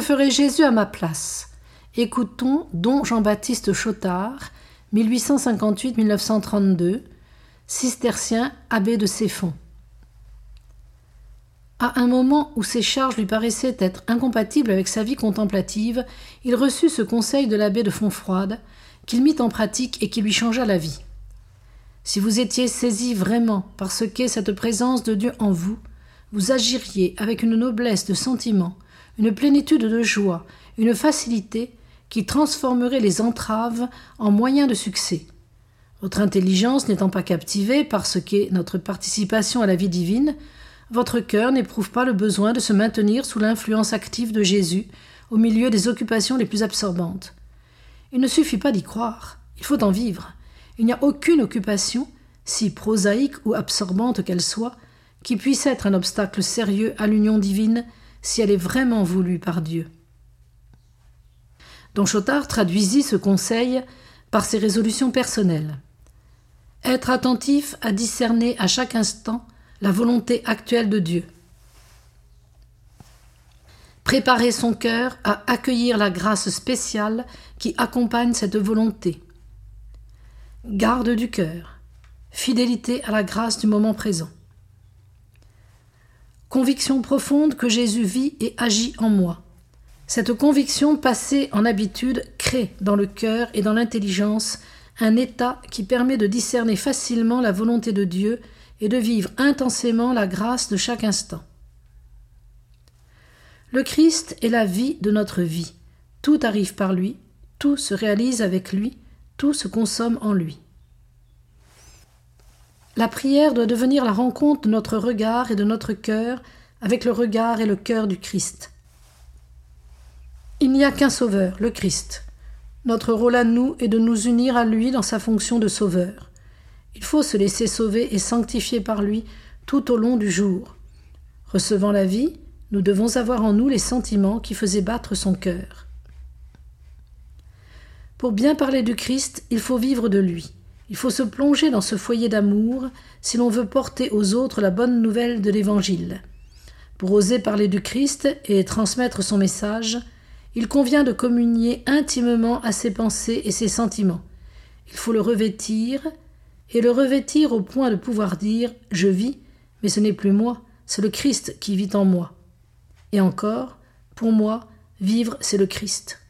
ferait Jésus à ma place? Écoutons Don Jean-Baptiste Chotard, 1858-1932, cistercien abbé de Céphon. À un moment où ses charges lui paraissaient être incompatibles avec sa vie contemplative, il reçut ce conseil de l'abbé de Fontfroide, qu'il mit en pratique et qui lui changea la vie. Si vous étiez saisi vraiment par ce qu'est cette présence de Dieu en vous, vous agiriez avec une noblesse de sentiment, une plénitude de joie, une facilité qui transformerait les entraves en moyens de succès. Votre intelligence n'étant pas captivée par ce qu'est notre participation à la vie divine, votre cœur n'éprouve pas le besoin de se maintenir sous l'influence active de Jésus au milieu des occupations les plus absorbantes. Il ne suffit pas d'y croire, il faut en vivre. Il n'y a aucune occupation, si prosaïque ou absorbante qu'elle soit, qui puisse être un obstacle sérieux à l'union divine si elle est vraiment voulue par Dieu. Don Chotard traduisit ce conseil par ses résolutions personnelles. Être attentif à discerner à chaque instant la volonté actuelle de Dieu. Préparer son cœur à accueillir la grâce spéciale qui accompagne cette volonté. Garde du cœur. Fidélité à la grâce du moment présent. Conviction profonde que Jésus vit et agit en moi. Cette conviction passée en habitude crée dans le cœur et dans l'intelligence un état qui permet de discerner facilement la volonté de Dieu et de vivre intensément la grâce de chaque instant. Le Christ est la vie de notre vie. Tout arrive par lui, tout se réalise avec lui, tout se consomme en lui. La prière doit devenir la rencontre de notre regard et de notre cœur avec le regard et le cœur du Christ. Il n'y a qu'un sauveur, le Christ. Notre rôle à nous est de nous unir à lui dans sa fonction de sauveur. Il faut se laisser sauver et sanctifier par lui tout au long du jour. Recevant la vie, nous devons avoir en nous les sentiments qui faisaient battre son cœur. Pour bien parler du Christ, il faut vivre de lui. Il faut se plonger dans ce foyer d'amour si l'on veut porter aux autres la bonne nouvelle de l'Évangile. Pour oser parler du Christ et transmettre son message, il convient de communier intimement à ses pensées et ses sentiments. Il faut le revêtir et le revêtir au point de pouvoir dire Je vis, mais ce n'est plus moi, c'est le Christ qui vit en moi. Et encore, pour moi, vivre, c'est le Christ.